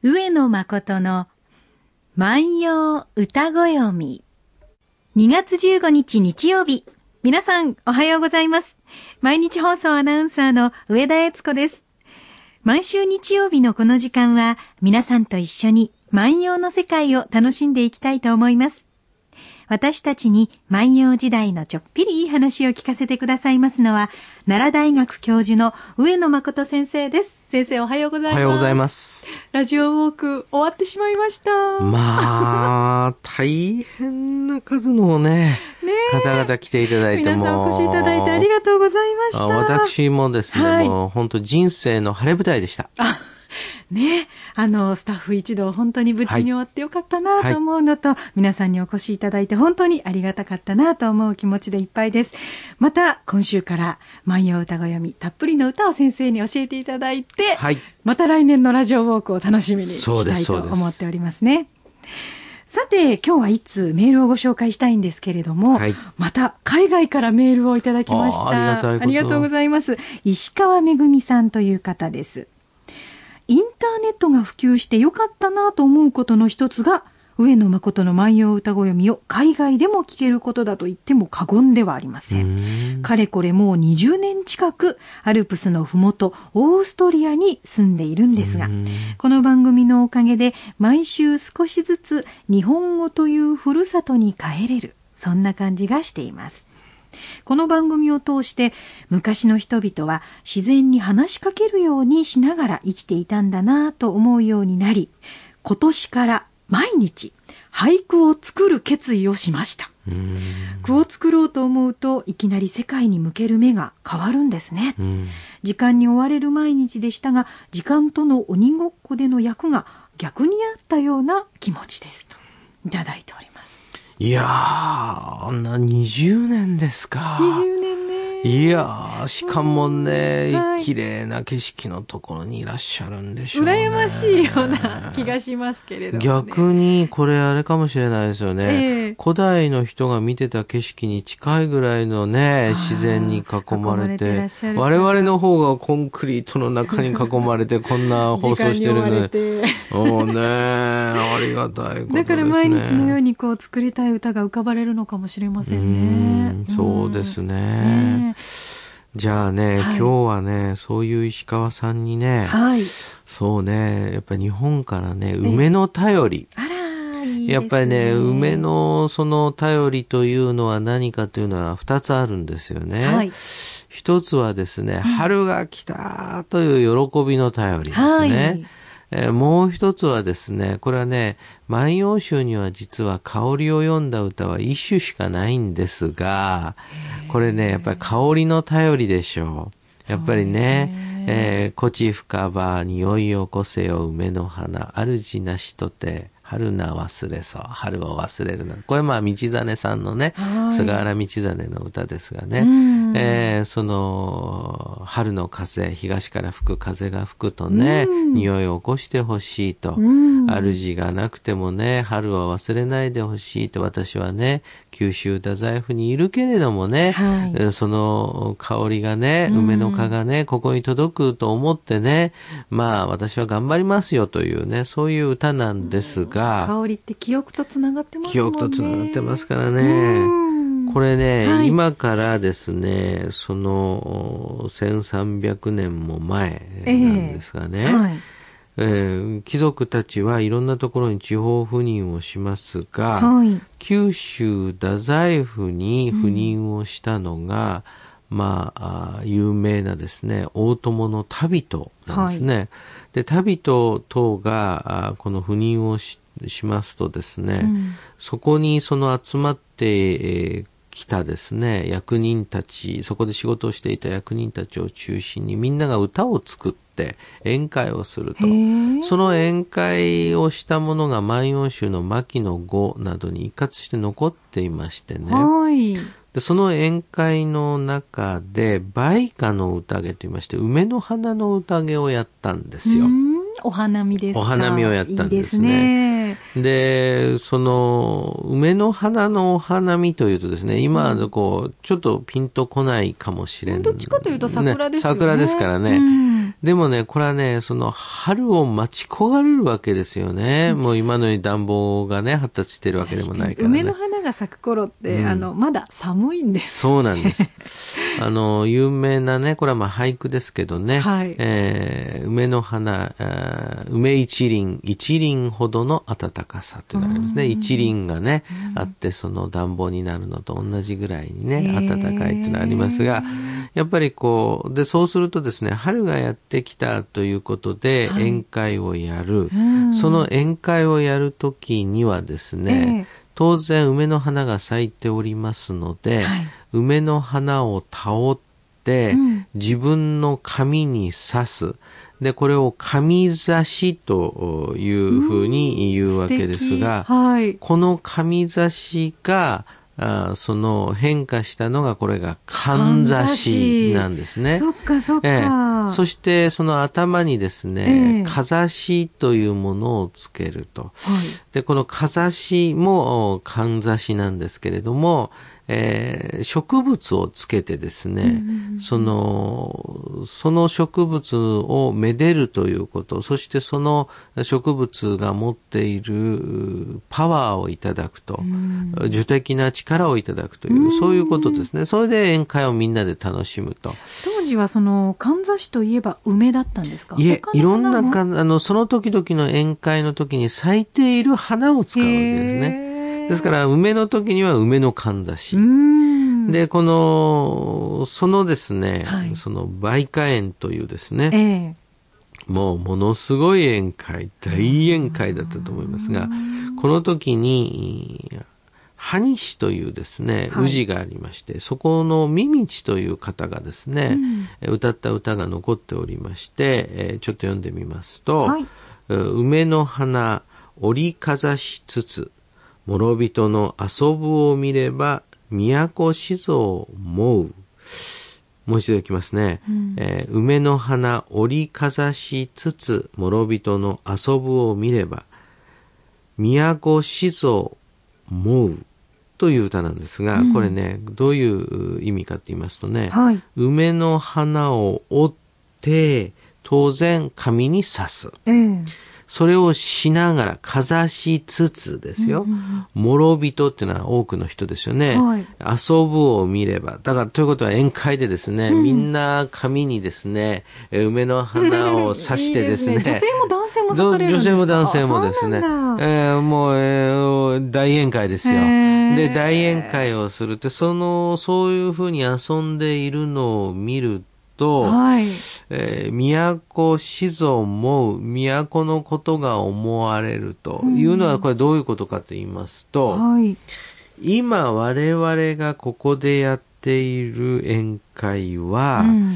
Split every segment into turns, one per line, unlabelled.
上野誠の万葉歌子読み。2月15日日曜日。皆さん、おはようございます。毎日放送アナウンサーの上田悦子です。毎週日曜日のこの時間は、皆さんと一緒に万葉の世界を楽しんでいきたいと思います。私たちに万葉時代のちょっぴりいい話を聞かせてくださいますのは、奈良大学教授の上野誠先生です。先生おはようございます。
おはようございます。
ラジオウォーク終わってしまいました。
まあ、大変な数のね、ね方々来ていただいて
も。皆さんお越しいただいてありがとうございました。
私もですね、はい、もう本当人生の晴れ舞台でした。
ね、あの、スタッフ一同本当に無事に終わってよかったなと思うのと、はい、皆さんにお越しいただいて本当にありがたかったなと思う気持ちでいっぱいです。また、今週から万葉歌が読み、たっぷりの歌を先生に教えていただいて、はい、また来年のラジオウォークを楽しみにしたいと思っておりますね。さて、今日はいつメールをご紹介したいんですけれども、はい、また海外からメールをいただきました。
あ
りがとうございます。石川めぐみさんという方です。インターネットが普及してよかったなと思うことの一つが、上野誠の万葉歌子読みを海外でも聞けることだと言っても過言ではありません。かれこれもう20年近くアルプスのふもとオーストリアに住んでいるんですが、この番組のおかげで毎週少しずつ日本語というふるさとに帰れる、そんな感じがしています。この番組を通して昔の人々は自然に話しかけるようにしながら生きていたんだなと思うようになり、今年から毎日俳句を作る決意をしました。句を作ろうと思うといきなり世界に向ける目が変わるんですね。時間に追われる毎日でしたが、時間との鬼ごっこでの役が逆にあったような気持ちですといただいております。
いやー、な、20年ですか。
20年。
いやー、しかもね、はい、綺麗な景色のところにいらっしゃるんでしょうね。
羨ましいような気がしますけれども、
ね、逆に、これあれかもしれないですよね、えー、古代の人が見てた景色に近いぐらいのね、自然に囲まれて、れ我々の方がコンクリートの中に囲まれて、こんな放送してるので。おねありがたいことですね。
だから毎日のようにこう作りたい歌が浮かばれるのかもしれません
ね。うそうですね。ねじゃあね、はい、今日はね、そういう石川さんにね、はい、そうね、やっぱ日本からね、梅の便り。
あら、いい
やっぱりね、梅のその便りというのは何かというのは二つあるんですよね。はい、一つはですね、春が来たという喜びの便りですね。えー、もう一つはですね、これはね、万葉集には実は香りを読んだ歌は一首しかないんですが、これね、やっぱり香りの頼りでしょう。やっぱりね、ね。えー、こち深場、匂いをこせよ梅の花、主なしとて、春な忘れそう。春を忘れるな。これまあ、道真さんのね、菅原道真の歌ですがね、えー、その、春の風、東から吹く風が吹くとね、匂いを起こしてほしいと。主がなくてもね、春を忘れないでほしいと私はね、九州太宰府にいるけれどもね、はい、その香りがね、梅の花がね、ここに届くと思ってね、まあ私は頑張りますよというね、そういう歌なんですが、が、
香りって記憶とつながってます
記憶とつながってますからね。これね、はい、今からですね、その1300年も前なんですがね、えーはい。えー、貴族たちはいろんなところに地方赴任をしますが、はい、九州太宰府に赴任をしたのが、うん、まあ有名なですね大友の旅人なんですね。はい、で旅人等がこの赴任をししますとですね、うん、そこにその集まってきたですね、役人たち、そこで仕事をしていた役人たちを中心にみんなが歌を作って宴会をすると。その宴会をしたものが万葉集の牧野語などに一括して残っていましてね。でその宴会の中で、梅花の宴といいまして、梅の花の宴をやったんですよ。
お花見です
お花見をやったんですね。いいで、ね、その、梅の花のお花見というとですね、今、こう、ちょっとピンとこないかもしれない、
どっちかというと桜ですよね。
桜ですからね。うんでもね、これはね、その春を待ち焦がれるわけですよね。もう今のように暖房がね、発達してるわけでもないからね。
梅の花が咲く頃って、あの、まだ寒いんです。
そうなんです。あの、有名なね、これはまあ俳句ですけどね、
はい
えー梅の花、梅一輪、一輪ほどの暖かさというのがありますね。一輪がね、あって、その暖房になるのと同じぐらいにね、暖かいっていうのがありますが、やっぱりこう、で、そうするとですね、春がやってきたということで、
はい。
宴会をやる。
うん。
その宴会をやるときにはですね、
ええ。
当然梅の花が咲いておりますので、
はい。
梅の花を羽織って、
うん。
自分の髪に刺す。で、これを髪刺しというふうに言うわけですが、
はい。
この髪刺しが、あーその変化したのがこれがかんざしなんですね。
そっかそっか。
ええそしてその頭にです
え
ね、
え
かざしというものをつけると。
はい。
で、このかざしもおかんざしなんですけれども、えー植物をつけてですね、その、その植物をめでるということ、そしてその植物が持っているパワーをいただくと、受的な力をいただくという、そういうことですね。それで宴会をみんなで楽しむと。
当時はその、かんざしといえば梅だったんですか？
いえ、いろんなかん、あの、その時々の宴会の時に咲いている花を使うわけですね。ですから、梅の時には梅のかんざし。
う。ん。
で、この、そのですね、
はい。
その梅花園というですね、
ええ。
もうものすごい宴会、大宴会だったと思いますが、この時に、埴師というですね、
はい。
宇治がありまして、そこのミミチという方がですね、歌った歌が残っておりまして、えーちょっと読んでみますと、
はい。
えー梅の花折りかざしつつ、諸人の遊ぶを見れば、都静を思う。もう一度いきますね。えー梅の花折りかざしつつ、諸人の遊ぶを見れば、都静を思う。という歌なんですが、これね、どういう意味かと言いますとね、
はい。
梅の花を折って、当然紙に刺す。
ええ
それをしながら、かざしつつですよ。諸人っていうのは多くの人ですよね。
はい
遊ぶを見れば。だから、ということは宴会でですね、みんな紙にですね、え梅の花を刺してですね。
いい女性も男性も刺される
女性も男性もですね。えーもう、えー大宴会ですよ。で、大宴会をするって、その、そういうふうに遊んでいるのを見ると、
はい。
えー都子孫も都のことが思われるというのはこれどういうことかと言いますと、
はい。
今我々がここでやっている宴会は、
うん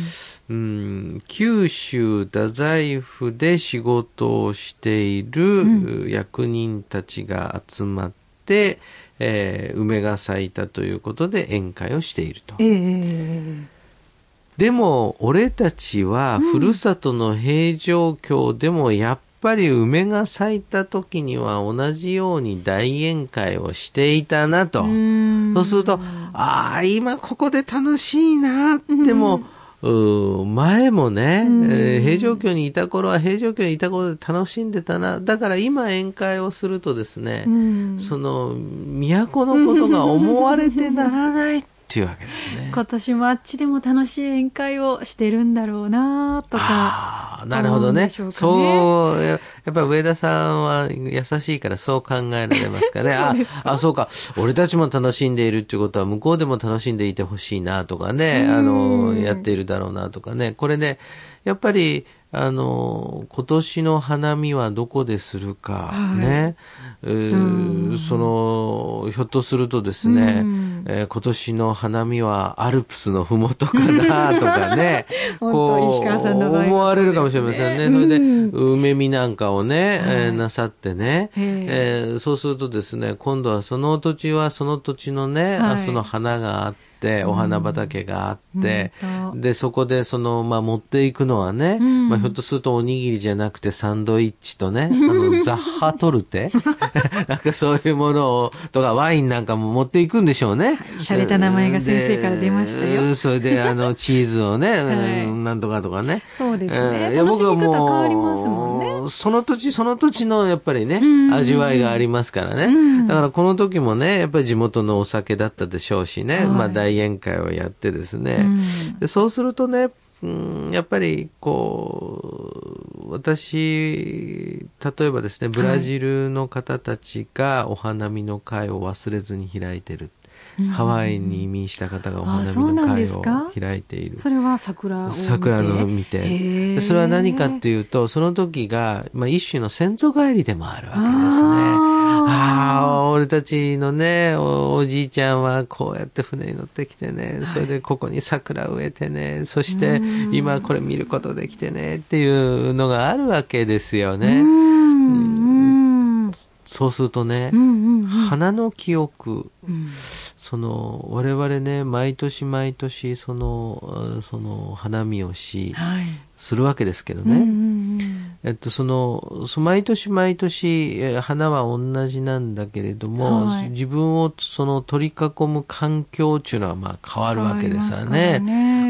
うん九州太宰府で仕事をしている役人たちが集まって、えー梅が咲いたということで宴会をしていると。
ええ
でも、俺たちは、ふるさとの平城京でも、やっぱり梅が咲いた時には同じように大宴会をしていたなと。
ん。
そうすると、ああ、今ここで楽しいなっても、前もね、えー平城京にいた頃は平城京にいた頃で楽しんでたな。だから今宴会をするとですね、
うん。
その、都のことが思われてならないっていうわけですね。
今年もあっちでも楽しい宴会をしてるんだろうなとか。
ああ、なるほどね。
ね
そう、ややっぱり上田さんは優しいからそう考えられますかね。ああ、そうか。俺たちも楽しんでいるっていうことは向こうでも楽しんでいてほしいなとかね、あの、やっているだろうなとかね。これね、やっぱり、あの、今年の花見はどこでするか、ね。えーその、ひょっとするとですね、
うん。
えー今年の花見はアルプスのふもとかなとかね、
本当石川さんの場合は
思われるかもしれませんね。そ
そう
れで梅見なんかをね、えーなさってね、
へ
え。ーそうするとですね、今度はその土地はその土地のね、
はい。
あその花があって、って、お花畑があって、で、そこでその、まあ、持っていくのはね、まあ、ひょっとするとおにぎりじゃなくてサンドイッチとね、あの、ザッハトルテ？なんかそういうものを、とかワインなんかも持っていくんでしょうね。
洒落た名前が先生から出ましたよ。
でそれで、あの、チーズをね、
はい。
うんなんとかとかね。
そうですね。
えーいや
楽しみ方変わりますもんね。
その土地その土地のやっぱりね、
ん。
味わいがありますからね。
うん。
だからこの時もね、やっぱり地元のお酒だったでしょうしね、
はい。
まあ大宴会をやってですね、
うん
でそうするとね、うんやっぱりこう、私、例えばですね、ブラジルの方たちがお花見の会を忘れずに開いてる。ハワイに移民した方がお花見の会を開いている。
それは桜を見て？
桜の見て。それは何かっていうと、その時が、まあ、一種の先祖返りでもあるわけですね。
あー
ああ、俺たちのねお、おじいちゃんはこうやって船に乗ってきてね、それでここに桜植えてね、そして今これ見ることできてねっていうのがあるわけですよ
う
ね。
ん。うん。
そうするとね、
うんうん。
花の記憶、
うん
その、我々ね、毎年毎年、その、あその、花見をし、
はい
するわけですけどね。
うんうん
えっと、その、そ毎年毎年、えー花は同じなんだけれども、
はい
自分をその取り囲む環境っていうのはまあ変わるわけですよね。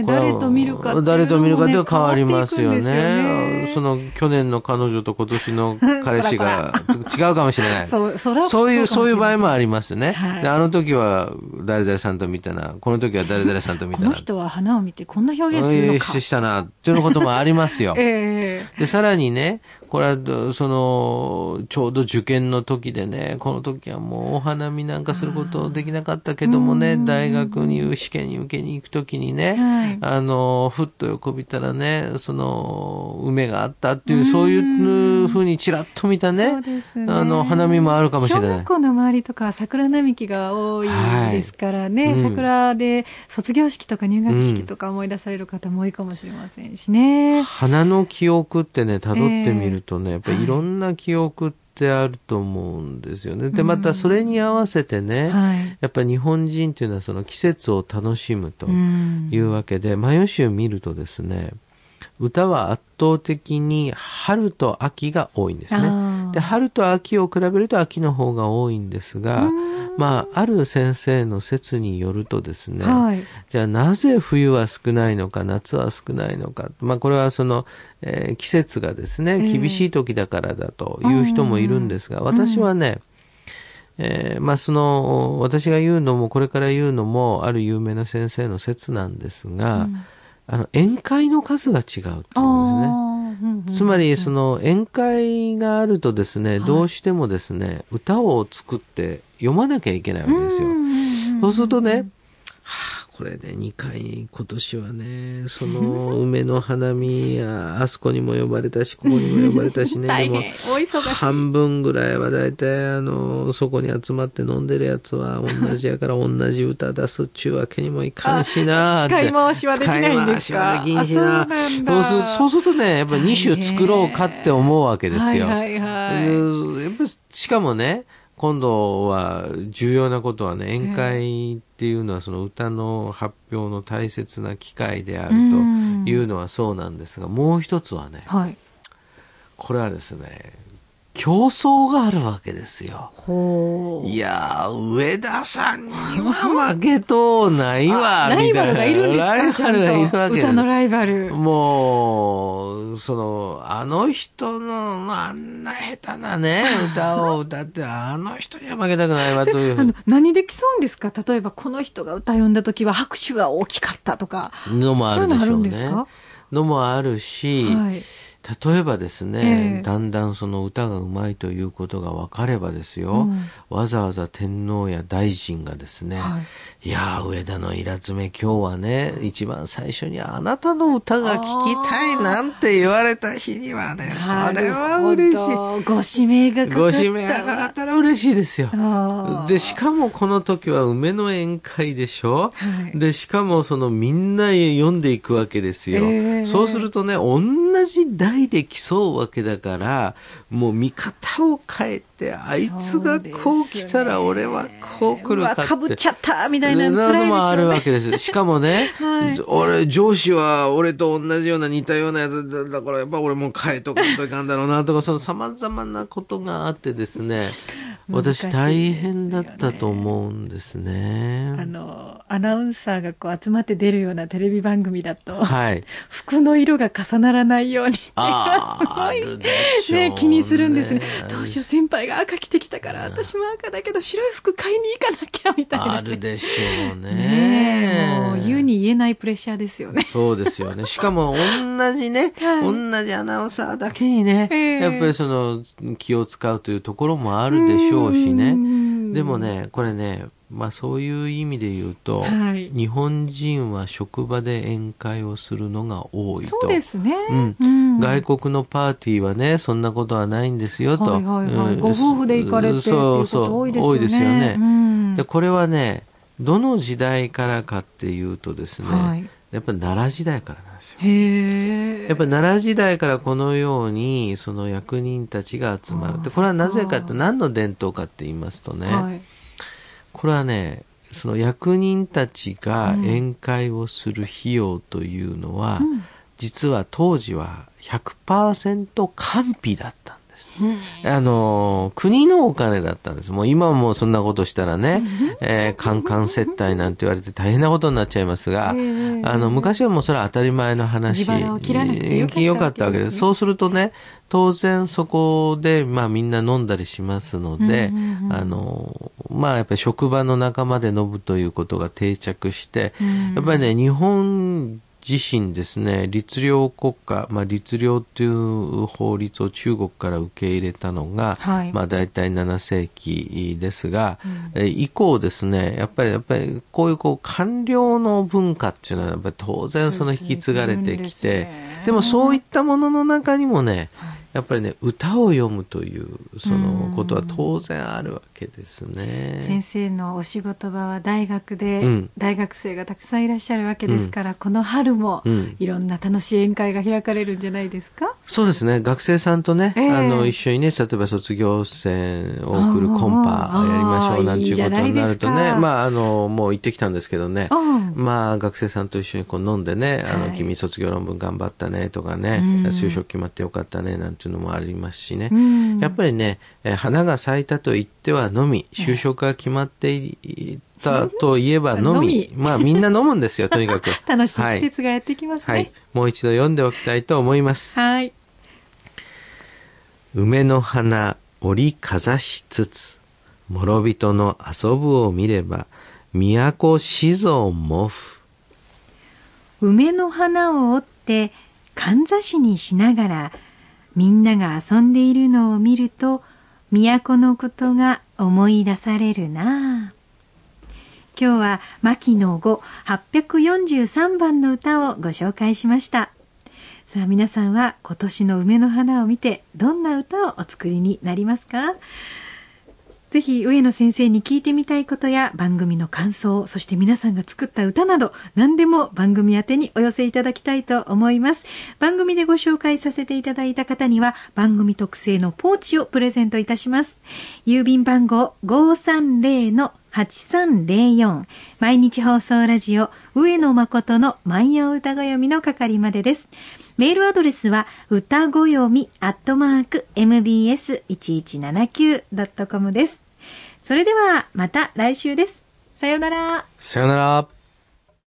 誰と見るかね
誰と見るかでは変わりますよね。
ね
その、去年の彼女と今年の彼氏が 違うかもしれない。
そうそ
ういう、そういう場合もあ
り
りますね。
はい
であの時は誰々さんと見たな、この時は誰々さんと見たな。
この人は花を見てこんな表現するのか
えーしたな、っていうこともありますよ。
え
で、さらにね、これはど、その、ちょうど受験の時でね、この時はもうお花見なんかすることできなかったけどもね、大学に試験に受けに行く時にね、
はい。
あの、ふっと横見たらね、その、梅があったっていう、そういうふうにちらっと見た
え
ね、
ね。
あの、花見もあるかもしれない。
小学。校の周りとかは桜並木が多いですからね、
はい。うん。
桜で卒業式とか入学式とか思い出される方も多いかもしれませんしね。
花の記憶ってね、辿ってみるとね、やっぱりいろんな記憶ってあると思うんですよね。で、またそれに合わせてね、
はい。
やっぱり日本人っていうのはその季節を楽しむと
うん
いうわけで、マヨ集見るとですね、歌は圧倒的に春と秋が多いんですね。で、春と秋を比べると秋の方が多いんですが、まあ、ある先生の説によるとですね、
はい。
じゃあなぜ冬は少ないのか、夏は少ないのか。まあこれはその、えー季節がですね、
ええ
厳しい時だからだという人もいるんですが、私はね、えーまあその、私が言うのも、これから言うのも、ある有名な先生の説なんですが、あの、宴会の数が違うっていうんですね。つまり、その宴会があるとですね、どうしてもですね、歌を作って読まなきゃいけないわけですよ。そうするとね、はあ、これね、2回、今年はね、その、梅の花見や、あそこにも呼ばれたし、ここにも呼ばれたしね、でも半分ぐらいは大体、あの、そこに集まって飲んでるやつは同じやから同じ歌出すっちゅうわけにもいかんしなって。
使い回しはできないんですか？
使い回しはできんしな
あそう
するとね、やっぱり2種作ろうかって思うわけですよ。
はいはいはい。
うんやっぱしかもね、今度は重要なことはね、宴会っていうのはその歌の発表の大切な機会であるというのはそうなんですが、もう一つはね、
はい。
これはですね、競争があるわけですよ。いやー、上田さんには負けとうないわ、
ライバル
みたいな
がいるんですか
ライバルがいるわけ
歌のライバル。
もう、その、あの人の、あんな下手なね、歌を歌って、あの人には負けたくないわという
あの何で競うんですか？例えばこの人が歌読んだ時は拍手が大きかったとか。
のもあるでしょう
そういうのあるん
ね
ですか？
のもあるし、
はい。
例えばですね、
ええ
だんだんその歌がうまいということが分かればですよ、
うん
わざわざ天皇や大臣がですね、、
はい
やー、上田のイラつめ今日はね、一番最初にあなたの歌が聞きたいなんて言われた日にはね、それは嬉しい。
ご指名がかかった。
ご指名がかかったら嬉しいですよ。で、しかもこの時は梅の宴会でしょ、
はい
で、しかもそのみんなへ読んでいくわけですよ。
ええ
そうするとね、同じないで競うわけだから、もう見方を変えて、あいつがこう来たら俺はこう来るかって。
かぶっちゃったみたいなの
もあるわけです。しかもね、
はい
俺、上司は俺と同じような似たようなやつだだから、やっぱ俺も変えとかんといかんだろうなとか、その様々なことがあってですね、私大変だったと思うんです
あ
ね。
の、アナウンサーがこう集まって出るようなテレビ番組だと、
はい。
服の色が重ならないようにすごい
ね、
気にするんですね。どうしよう、先輩が赤着てきたから、私も赤だけど白い服買いに行かなきゃ、みたいなね。
あるでしょうね。
ねえ、もう言うに言えないプレッシャーですよね。
そうですよね。しかも、同じね、
はい
同じアナウンサーだけにね、
ええ
やっぱりその、気を使うというところもあるでしょうしね。
ね
でも、ね、これね、まあそういう意味で言うと、
はい
日本人は職場で宴会をするのが多いと。
そうですね。
うん
うん
外国のパーティーはね、そんなことはないんですよと。
はいはいはい。
うん
ご夫婦で行かれてっていうこと多いですよね。
多いですよね。
うん
で、これはね、どの時代からかっていうとですね、
はい
やっぱり奈良時代からなんですよ。
へえ。
やっぱり奈良時代からこのように、その役人たちが集まる。で、これはなぜかって、何の伝統かって言いますとね、
はい。
これはね、その役人たちが宴会をする費用というのは、
うん
実は当時は100%官費だったんです。あの、国のお金だったんです。もう今はもうそんなことしたらね、えー、カンカン接待なんて言われて大変なことになっちゃいますが、
ええ
あの、昔はもうそれは当たり前の話。
よかったわけですね
よかったわけです。そうするとね、当然そこで、まあみんな飲んだりしますので、あの、まあやっぱり職場の仲間で飲むということが定着して、
うん
やっぱりね、日本自身ですね、律令国家、まあ律令という法律を中国から受け入れたのが、
はい。
まあ大体7世紀ですが、え以降ですね、やっぱりやっぱりこういうこう官僚の文化っていうのはやっぱり当然その引き継がれてきて、
ですね。
でもそういったものの中にもね、
はい。
やっぱりね、歌を読むという、そのことは当然あるわけですね。
先生のお仕事場は大学で、
うん。
大学生がたくさんいらっしゃるわけですから、この春も
うん。
いろんな楽しい宴会が開かれるんじゃないですか、
そうですね。学生さんとね、
ええ。
あの、一緒にね、例えば卒業生を送るコンパやりましょうなんていうことになるとね、まあ、あの、もう行ってきたんですけどね、
うん。
まあ、学生さんと一緒にこう飲んでね、あの、
はい
君卒業論文頑張ったねとかね、
うん。
就職決まってよかったねなんていうのもありますしね。
うん。
やっぱりね、えー花が咲いたと言ってはのみ、就職が決まっていたといえばのみ、まあ みんな飲むんですよ、とにかく。
楽しい
はい
季節がやってきます
はい
ね。。
もう一度読んでおきたいと思います。
はい。
梅の花折りかざしつつ、諸人の遊ぶを見れば、都子孫もふ。
梅の花を折ってかんざしにしながらみんなが遊んでいるのを見ると都のことが思い出されるな。今日は牧野5 843番の歌をご紹介しました。さあ皆さんは今年の梅の花を見てどんな歌をお作りになりますか？ぜひ上野先生に聞いてみたいことや番組の感想、そして皆さんが作った歌など何でも番組宛てにお寄せいただきたいと思います。番組でご紹介させていただいた方には番組特製のポーチをプレゼントいたします。郵便番号530-8304毎日放送ラジオ上野誠の万葉歌ご読みの係までです。メールアドレスは、歌ごよみアットマーク mbs1179.com です。それでは、また来週です。さようなら。
さよなら。